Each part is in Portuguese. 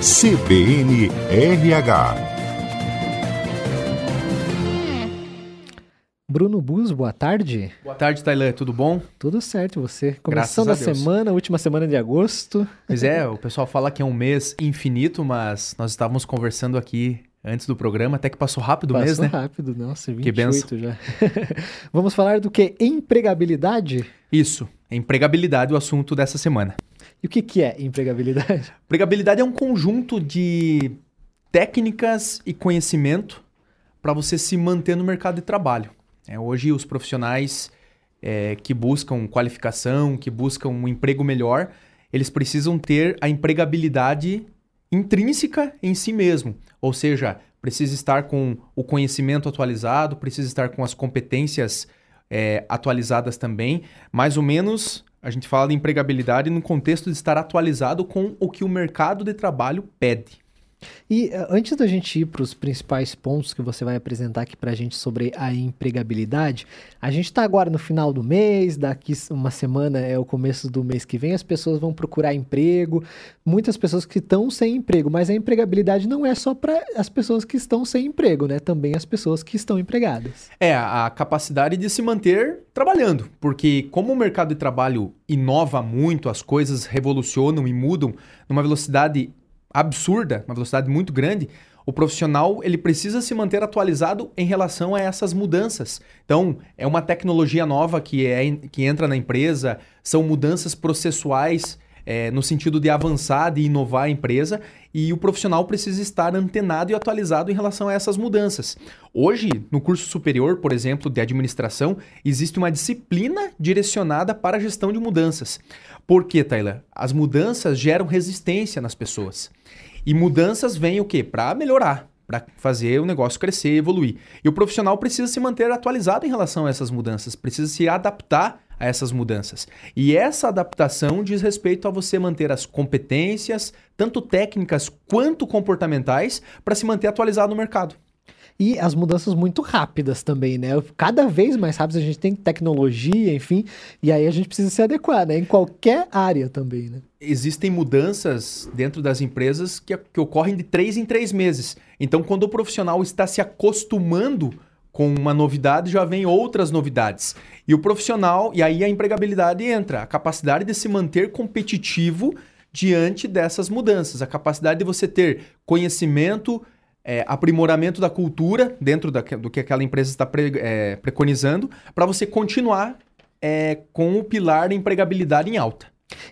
CBN RH. Bruno Bus, boa tarde. Boa tarde, Tailã, tudo bom? Tudo certo, você? Começando a, a semana, última semana de agosto. Pois é, o pessoal fala que é um mês infinito, mas nós estávamos conversando aqui antes do programa, até que passou rápido passou o mês, né? Passou rápido, nossa, 28 que benção. já. Vamos falar do que? Empregabilidade? Isso, empregabilidade, o assunto dessa semana. E o que, que é empregabilidade? Empregabilidade é um conjunto de técnicas e conhecimento para você se manter no mercado de trabalho. É, hoje, os profissionais é, que buscam qualificação, que buscam um emprego melhor, eles precisam ter a empregabilidade intrínseca em si mesmo. Ou seja, precisa estar com o conhecimento atualizado, precisa estar com as competências é, atualizadas também. Mais ou menos a gente fala de empregabilidade no contexto de estar atualizado com o que o mercado de trabalho pede. E uh, antes da gente ir para os principais pontos que você vai apresentar aqui para a gente sobre a empregabilidade, a gente está agora no final do mês, daqui uma semana é o começo do mês que vem, as pessoas vão procurar emprego, muitas pessoas que estão sem emprego, mas a empregabilidade não é só para as pessoas que estão sem emprego, né? Também as pessoas que estão empregadas. É, a capacidade de se manter trabalhando, porque como o mercado de trabalho inova muito, as coisas revolucionam e mudam numa velocidade absurda, uma velocidade muito grande, o profissional ele precisa se manter atualizado em relação a essas mudanças. Então, é uma tecnologia nova que, é, que entra na empresa, são mudanças processuais é, no sentido de avançar, de inovar a empresa, e o profissional precisa estar antenado e atualizado em relação a essas mudanças. Hoje, no curso superior, por exemplo, de administração, existe uma disciplina direcionada para a gestão de mudanças. Por quê, Taylor? As mudanças geram resistência nas pessoas. E mudanças vêm o quê? Para melhorar, para fazer o negócio crescer, evoluir. E o profissional precisa se manter atualizado em relação a essas mudanças, precisa se adaptar a essas mudanças. E essa adaptação diz respeito a você manter as competências, tanto técnicas quanto comportamentais, para se manter atualizado no mercado. E as mudanças muito rápidas também, né? Cada vez mais rápidas a gente tem tecnologia, enfim, e aí a gente precisa se adequar, né? Em qualquer área também, né? Existem mudanças dentro das empresas que, que ocorrem de três em três meses. Então, quando o profissional está se acostumando com uma novidade, já vem outras novidades. E o profissional, e aí a empregabilidade entra, a capacidade de se manter competitivo diante dessas mudanças, a capacidade de você ter conhecimento, é, aprimoramento da cultura dentro da, do que aquela empresa está pre, é, preconizando, para você continuar é, com o pilar da empregabilidade em alta.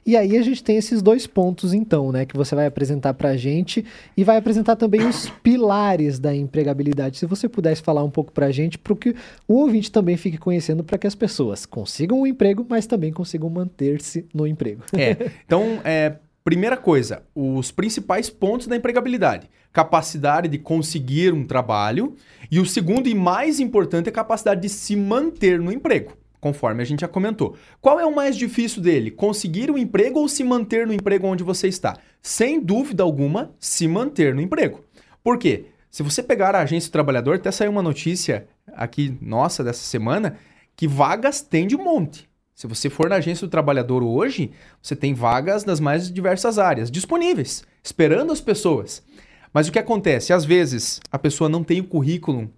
E aí a gente tem esses dois pontos, então, né, que você vai apresentar para a gente e vai apresentar também os pilares da empregabilidade. Se você pudesse falar um pouco para a gente, para que o ouvinte também fique conhecendo, para que as pessoas consigam um emprego, mas também consigam manter-se no emprego. É, então, é, primeira coisa, os principais pontos da empregabilidade. Capacidade de conseguir um trabalho. E o segundo e mais importante é a capacidade de se manter no emprego conforme a gente já comentou. Qual é o mais difícil dele? Conseguir um emprego ou se manter no emprego onde você está? Sem dúvida alguma, se manter no emprego. Por quê? Se você pegar a agência do trabalhador, até saiu uma notícia aqui nossa dessa semana que vagas tem de monte. Se você for na agência do trabalhador hoje, você tem vagas das mais diversas áreas disponíveis, esperando as pessoas. Mas o que acontece? Às vezes a pessoa não tem o currículo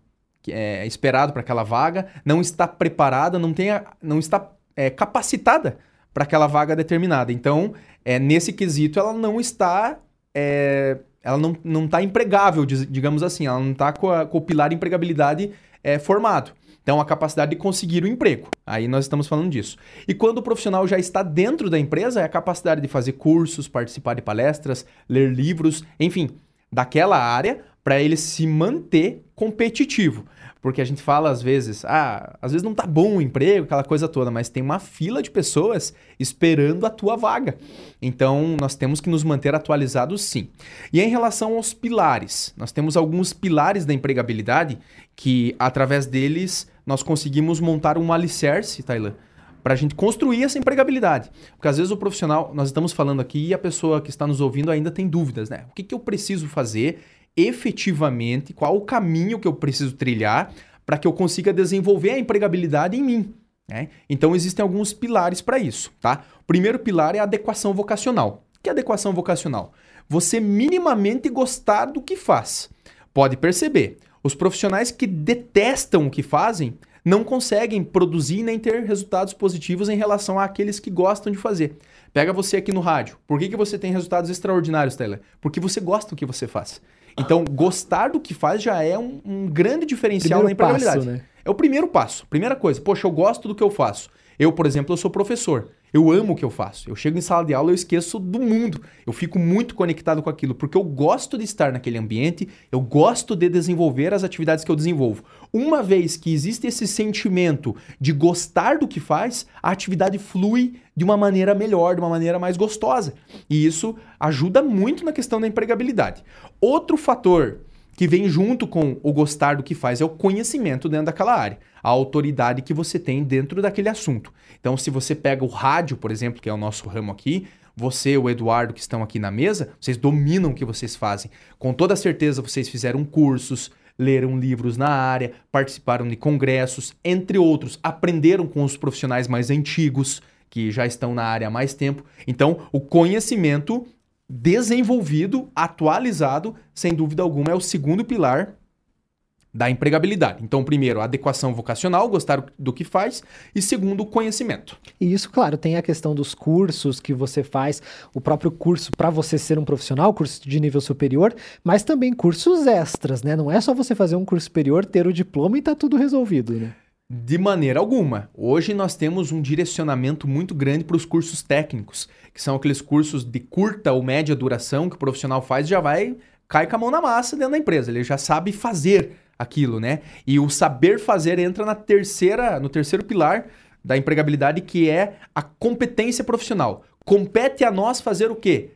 é, esperado para aquela vaga, não está preparada, não, tem a, não está é, capacitada para aquela vaga determinada. Então, é, nesse quesito, ela não está. É, ela não, não está empregável, digamos assim, ela não está com, com, o pilar de empregabilidade é, formado. Então, a capacidade de conseguir o emprego. Aí nós estamos falando disso. E quando o profissional já está dentro da empresa, é a capacidade de fazer cursos, participar de palestras, ler livros, enfim, daquela área para ele se manter competitivo. Porque a gente fala às vezes, ah, às vezes não tá bom o emprego, aquela coisa toda, mas tem uma fila de pessoas esperando a tua vaga. Então, nós temos que nos manter atualizados sim. E em relação aos pilares, nós temos alguns pilares da empregabilidade que, através deles, nós conseguimos montar um alicerce, Tailan, para a gente construir essa empregabilidade. Porque às vezes o profissional, nós estamos falando aqui e a pessoa que está nos ouvindo ainda tem dúvidas, né? O que, que eu preciso fazer efetivamente qual o caminho que eu preciso trilhar para que eu consiga desenvolver a empregabilidade em mim. Né? Então existem alguns pilares para isso. Tá? O primeiro pilar é a adequação vocacional. O que é adequação vocacional? você minimamente gostar do que faz. Pode perceber, os profissionais que detestam o que fazem não conseguem produzir nem ter resultados positivos em relação àqueles que gostam de fazer. Pega você aqui no rádio. Por que, que você tem resultados extraordinários, Taylor? Porque você gosta do que você faz. Então, gostar do que faz já é um, um grande diferencial Primeiro na empregabilidade. passo, né? É o primeiro passo. Primeira coisa, poxa, eu gosto do que eu faço. Eu, por exemplo, eu sou professor. Eu amo o que eu faço. Eu chego em sala de aula, eu esqueço do mundo. Eu fico muito conectado com aquilo, porque eu gosto de estar naquele ambiente, eu gosto de desenvolver as atividades que eu desenvolvo. Uma vez que existe esse sentimento de gostar do que faz, a atividade flui de uma maneira melhor, de uma maneira mais gostosa. E isso ajuda muito na questão da empregabilidade. Outro fator que vem junto com o gostar do que faz é o conhecimento dentro daquela área, a autoridade que você tem dentro daquele assunto. Então, se você pega o rádio, por exemplo, que é o nosso ramo aqui, você, o Eduardo, que estão aqui na mesa, vocês dominam o que vocês fazem. Com toda certeza, vocês fizeram cursos, leram livros na área, participaram de congressos, entre outros, aprenderam com os profissionais mais antigos, que já estão na área há mais tempo. Então, o conhecimento desenvolvido, atualizado, sem dúvida alguma, é o segundo pilar da empregabilidade. Então, primeiro, adequação vocacional, gostar do que faz, e segundo, conhecimento. E isso, claro, tem a questão dos cursos que você faz, o próprio curso para você ser um profissional, curso de nível superior, mas também cursos extras, né? Não é só você fazer um curso superior, ter o diploma e tá tudo resolvido, né? De maneira alguma. Hoje nós temos um direcionamento muito grande para os cursos técnicos, que são aqueles cursos de curta ou média duração que o profissional faz e já vai cai com a mão na massa dentro da empresa. Ele já sabe fazer aquilo, né? E o saber fazer entra na terceira, no terceiro pilar da empregabilidade, que é a competência profissional. Compete a nós fazer o quê?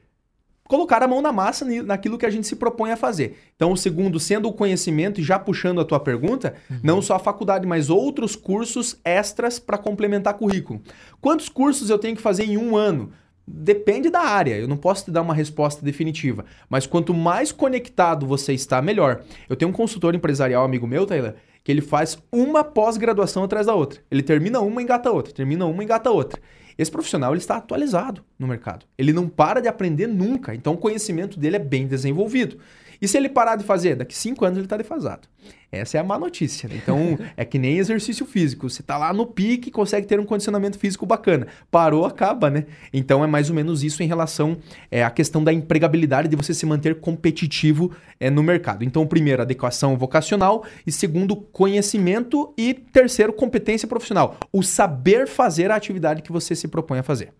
Colocar a mão na massa naquilo que a gente se propõe a fazer. Então, o segundo, sendo o conhecimento, e já puxando a tua pergunta, não só a faculdade, mas outros cursos extras para complementar currículo. Quantos cursos eu tenho que fazer em um ano? Depende da área, eu não posso te dar uma resposta definitiva. Mas quanto mais conectado você está, melhor. Eu tenho um consultor empresarial, amigo meu, Taylor, que ele faz uma pós-graduação atrás da outra. Ele termina uma, engata outra, termina uma, engata outra. Esse profissional ele está atualizado no mercado. Ele não para de aprender nunca. Então o conhecimento dele é bem desenvolvido. E se ele parar de fazer, daqui cinco anos ele está defasado. Essa é a má notícia. né? Então é que nem exercício físico. Você está lá no pique, consegue ter um condicionamento físico bacana. Parou, acaba, né? Então é mais ou menos isso em relação é, à questão da empregabilidade, de você se manter competitivo é, no mercado. Então, primeiro, adequação vocacional. E segundo, conhecimento. E terceiro, competência profissional. O saber fazer a atividade que você se propõe a fazer.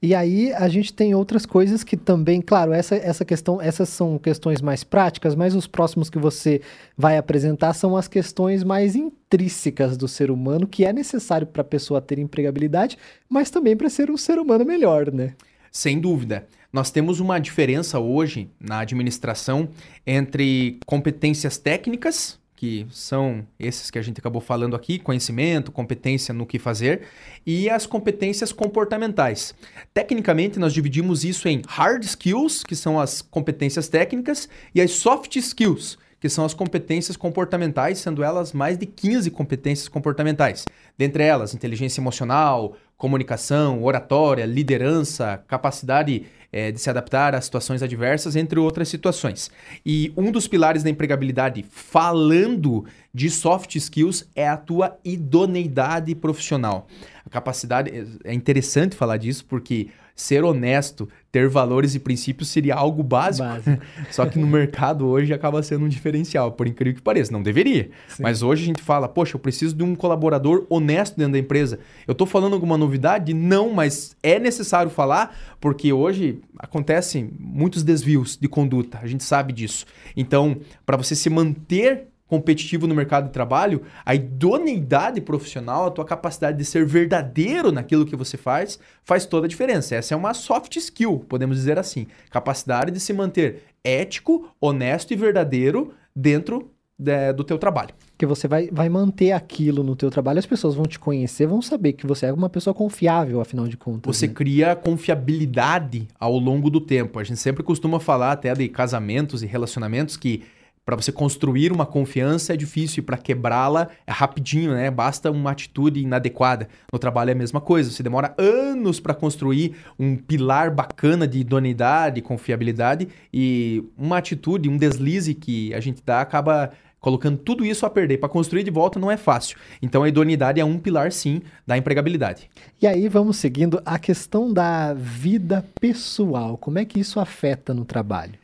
E aí a gente tem outras coisas que também, claro, essa, essa questão, essas são questões mais práticas, mas os próximos que você vai apresentar são as questões mais intrínsecas do ser humano, que é necessário para a pessoa ter empregabilidade, mas também para ser um ser humano melhor, né? Sem dúvida. Nós temos uma diferença hoje na administração entre competências técnicas, que são esses que a gente acabou falando aqui, conhecimento, competência no que fazer, e as competências comportamentais. Tecnicamente, nós dividimos isso em hard skills, que são as competências técnicas, e as soft skills, que são as competências comportamentais, sendo elas mais de 15 competências comportamentais. Dentre elas, inteligência emocional, comunicação, oratória, liderança, capacidade eh, de se adaptar a situações adversas, entre outras situações. E um dos pilares da empregabilidade, falando de soft skills, é a tua idoneidade profissional. A capacidade. É interessante falar disso porque ser honesto, ter valores e princípios seria algo básico. Básico. Só que no mercado hoje acaba sendo um diferencial, por incrível que pareça. Não deveria. Sim. Mas hoje a gente fala, poxa, eu preciso de um colaborador honesto dentro da empresa. Eu estou falando alguma novidade? Não, mas é necessário falar, porque hoje acontecem muitos desvios de conduta. A gente sabe disso. Então, para você se manter competitivo no mercado de trabalho, a idoneidade profissional, a tua capacidade de ser verdadeiro naquilo que você faz, faz toda a diferença. Essa é uma soft skill, podemos dizer assim. Capacidade de se manter ético, honesto e verdadeiro dentro é, do teu trabalho. Que você vai, vai manter aquilo no teu trabalho, as pessoas vão te conhecer, vão saber que você é uma pessoa confiável, afinal de contas. Você né? cria confiabilidade ao longo do tempo. A gente sempre costuma falar até de casamentos e relacionamentos que para você construir uma confiança é difícil e para quebrá-la é rapidinho, né? Basta uma atitude inadequada. No trabalho é a mesma coisa. Você demora anos para construir um pilar bacana de idoneidade, confiabilidade e uma atitude, um deslize que a gente dá acaba colocando tudo isso a perder. Para construir de volta não é fácil. Então a idoneidade é um pilar, sim, da empregabilidade. E aí vamos seguindo a questão da vida pessoal. Como é que isso afeta no trabalho?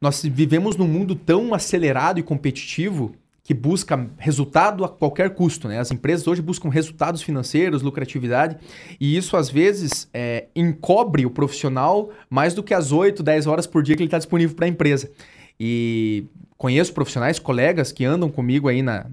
Nós vivemos num mundo tão acelerado e competitivo que busca resultado a qualquer custo. Né? As empresas hoje buscam resultados financeiros, lucratividade, e isso às vezes é, encobre o profissional mais do que as 8, 10 horas por dia que ele está disponível para a empresa. E conheço profissionais, colegas que andam comigo aí na,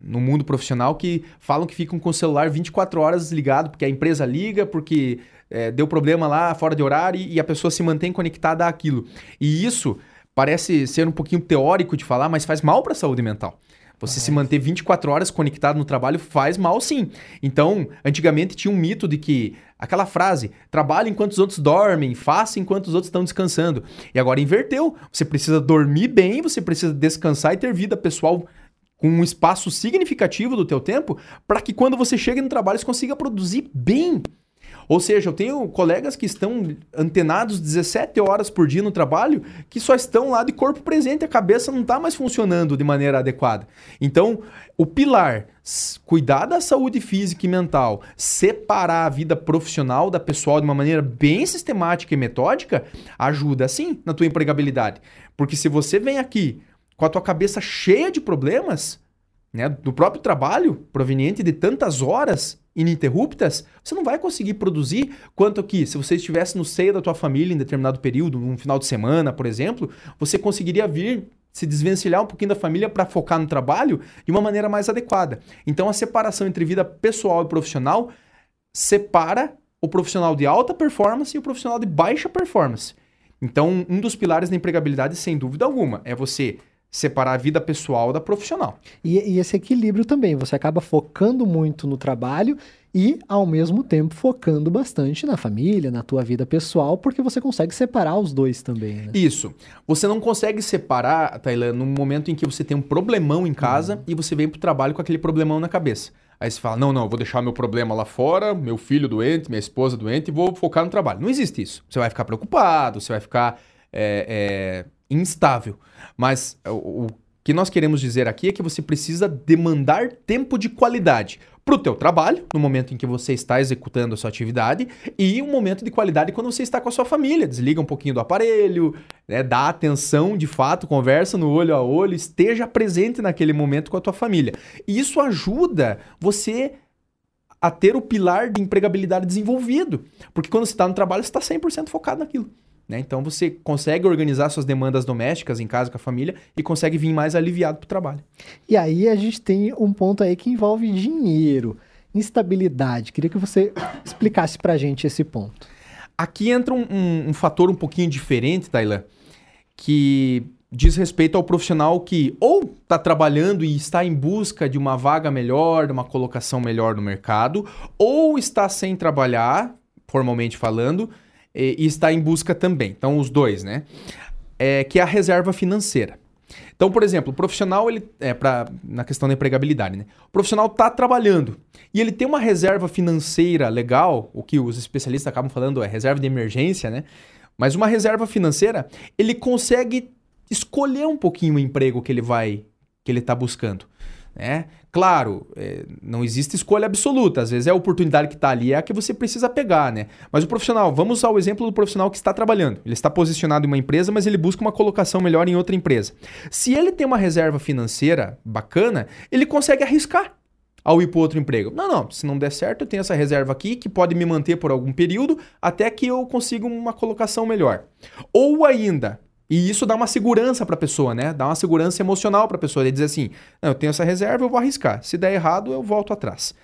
no mundo profissional que falam que ficam com o celular 24 horas ligado, porque a empresa liga, porque é, deu problema lá fora de horário e, e a pessoa se mantém conectada àquilo. E isso parece ser um pouquinho teórico de falar, mas faz mal para a saúde mental. Você se manter 24 horas conectado no trabalho faz mal sim. Então, antigamente tinha um mito de que aquela frase, trabalhe enquanto os outros dormem, faça enquanto os outros estão descansando. E agora inverteu. Você precisa dormir bem, você precisa descansar e ter vida pessoal com um espaço significativo do teu tempo, para que quando você chegue no trabalho você consiga produzir bem. Ou seja, eu tenho colegas que estão antenados 17 horas por dia no trabalho que só estão lá de corpo presente, a cabeça não está mais funcionando de maneira adequada. Então, o pilar, cuidar da saúde física e mental, separar a vida profissional da pessoal de uma maneira bem sistemática e metódica, ajuda sim na tua empregabilidade. Porque se você vem aqui com a tua cabeça cheia de problemas, né, do próprio trabalho, proveniente de tantas horas, ininterruptas, você não vai conseguir produzir quanto que se você estivesse no seio da tua família em determinado período, num final de semana, por exemplo, você conseguiria vir se desvencilhar um pouquinho da família para focar no trabalho de uma maneira mais adequada. Então a separação entre vida pessoal e profissional separa o profissional de alta performance e o profissional de baixa performance. Então, um dos pilares da empregabilidade, sem dúvida alguma, é você separar a vida pessoal da profissional. E, e, esse equilíbrio também, você acaba focando muito no trabalho e, ao mesmo tempo, focando bastante na família, na tua vida pessoal, porque você consegue separar os dois também. Né? Isso. Você não consegue separar, Tailã, no momento em que você tem um problemão em casa uhum. e você vem para o trabalho com aquele problemão na cabeça. Aí você fala, não, não, vou deixar meu problema lá fora, meu filho doente, minha esposa doente e vou focar no trabalho. Não existe isso. Você vai ficar preocupado, você vai ficar é, é, instável. Mas o, que nós queremos dizer aqui é que você precisa demandar tempo de qualidade para o teu trabalho, no momento em que você está executando a sua atividade, e um momento de qualidade quando você está com a sua família. Desliga um pouquinho do aparelho, né, dá atenção de fato, conversa no olho a olho, esteja presente naquele momento com a tua família. E isso ajuda você a ter o pilar de empregabilidade desenvolvido. Porque quando você está no trabalho, você está 100% focado naquilo. Né? Então você consegue organizar suas demandas domésticas em casa com a família e consegue vir mais aliviado para o trabalho. E aí a gente tem um ponto aí que envolve dinheiro, instabilidade. Queria que você explicasse para a gente esse ponto. Aqui entra um, um, um fator um pouquinho diferente, Tailan, que diz respeito ao profissional que ou está trabalhando e está em busca de uma vaga melhor, de uma colocação melhor no mercado, ou está sem trabalhar, formalmente falando, e, e está em busca também. Então, os dois, né? É, que é a reserva financeira. Então, por exemplo, o profissional, ele é para na questão da empregabilidade, né? O profissional está trabalhando e ele tem uma reserva financeira legal, o que os especialistas acabam falando é reserva de emergência, né? Mas uma reserva financeira, ele consegue escolher um pouquinho o emprego que ele vai que ele está buscando. Né? Claro, é, não existe escolha absoluta. Às vezes é a oportunidade que está ali, é a que você precisa pegar, né? Mas o profissional, vamos ao exemplo do profissional que está trabalhando. Ele está posicionado em uma empresa, mas ele busca uma colocação melhor em outra empresa. Se ele tem uma reserva financeira bacana, ele consegue arriscar ao ir para outro emprego. Não, não, se não der certo, eu tenho essa reserva aqui que pode me manter por algum período até que eu consiga uma colocação melhor. Ou ainda, e isso dá uma segurança para a pessoa, né? Dá uma segurança emocional para a pessoa. Ele dizer assim: eu tenho essa reserva, eu vou arriscar. Se der errado, eu volto atrás.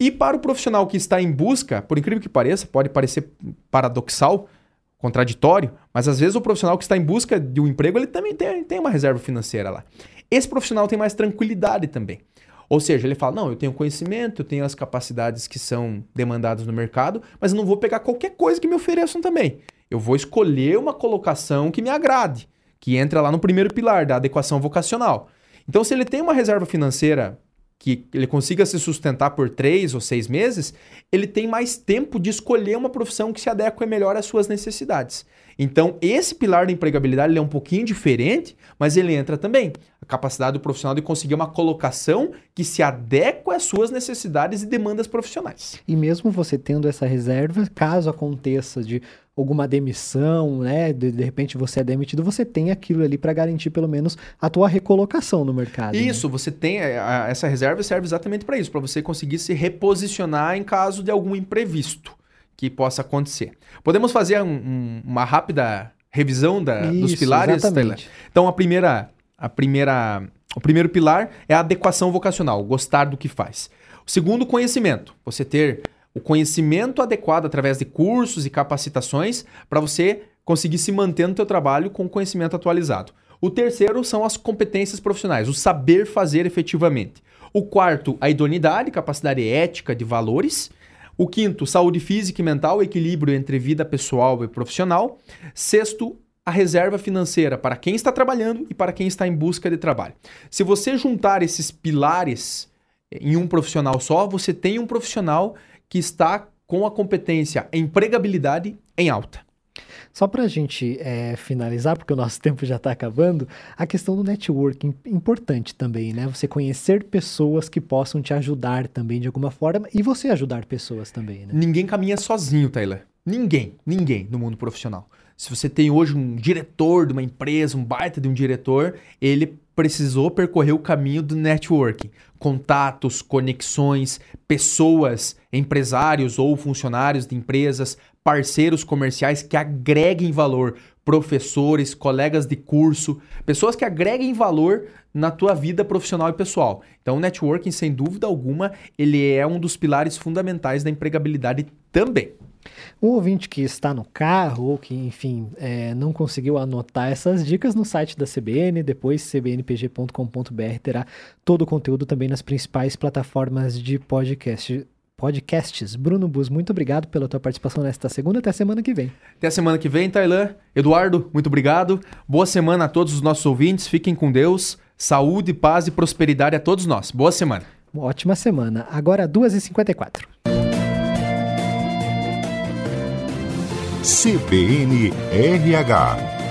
E para o profissional que está em busca, por incrível que pareça, pode parecer paradoxal, contraditório, mas às vezes o profissional que está em busca de um emprego, ele também tem, tem uma reserva financeira lá. Esse profissional tem mais tranquilidade também. Ou seja, ele fala: não, eu tenho conhecimento, eu tenho as capacidades que são demandadas no mercado, mas eu não vou pegar qualquer coisa que me ofereçam também. Eu vou escolher uma colocação que me agrade, que entra lá no primeiro pilar da adequação vocacional. Então, se ele tem uma reserva financeira que ele consiga se sustentar por três ou seis meses, ele tem mais tempo de escolher uma profissão que se adeque melhor às suas necessidades. Então, esse pilar da empregabilidade é um pouquinho diferente, mas ele entra também. A capacidade do profissional de conseguir uma colocação que se adequa às suas necessidades e demandas profissionais. E mesmo você tendo essa reserva, caso aconteça de alguma demissão, né? De, de repente você é demitido, você tem aquilo ali para garantir pelo menos a tua recolocação no mercado. Né? Isso, né? você tem é, a, essa reserva serve exatamente para isso, para você conseguir se reposicionar em caso de algum imprevisto que possa acontecer. Podemos fazer um, um, uma rápida revisão da, isso, dos pilares, exatamente. Então a primeira, a primeira, o primeiro pilar é a adequação vocacional, gostar do que faz. O segundo, conhecimento. Você ter o conhecimento adequado através de cursos e capacitações para você conseguir se manter no teu trabalho com conhecimento atualizado. O terceiro são as competências profissionais, o saber fazer efetivamente. O quarto, a idoneidade, capacidade ética de valores. O quinto, saúde física e mental, equilíbrio entre vida pessoal e profissional. Sexto, a reserva financeira para quem está trabalhando e para quem está em busca de trabalho. Se você juntar esses pilares em um profissional só, você tem um profissional que está com a competência empregabilidade em alta. Só para a gente é, finalizar, porque o nosso tempo já está acabando, a questão do networking importante também, né? Você conhecer pessoas que possam te ajudar também de alguma forma e você ajudar pessoas também, né? Ninguém caminha sozinho, Taylor. Ninguém, ninguém no mundo profissional. Se você tem hoje um diretor de uma empresa, um baita de um diretor, ele precisou percorrer o caminho do networking. Contatos, conexões, pessoas, empresários ou funcionários de empresas, parceiros comerciais que agreguem valor, professores, colegas de curso, pessoas que agreguem valor na tua vida profissional e pessoal. Então, o networking, sem dúvida alguma, ele é um dos pilares fundamentais da empregabilidade também. Um ouvinte que está no carro ou que, enfim, é, não conseguiu anotar essas dicas no site da CBN, depois cbnpg.com.br terá todo o conteúdo também nas principais plataformas de podcast. Podcasts. Bruno Bus, muito obrigado pela tua participação nesta segunda. Até a semana que vem. Até a semana que vem, Tailan. Eduardo, muito obrigado. Boa semana a todos os nossos ouvintes. Fiquem com Deus. Saúde, paz e prosperidade a todos nós. Boa semana. Uma ótima semana. Agora, 2h54. CBN RH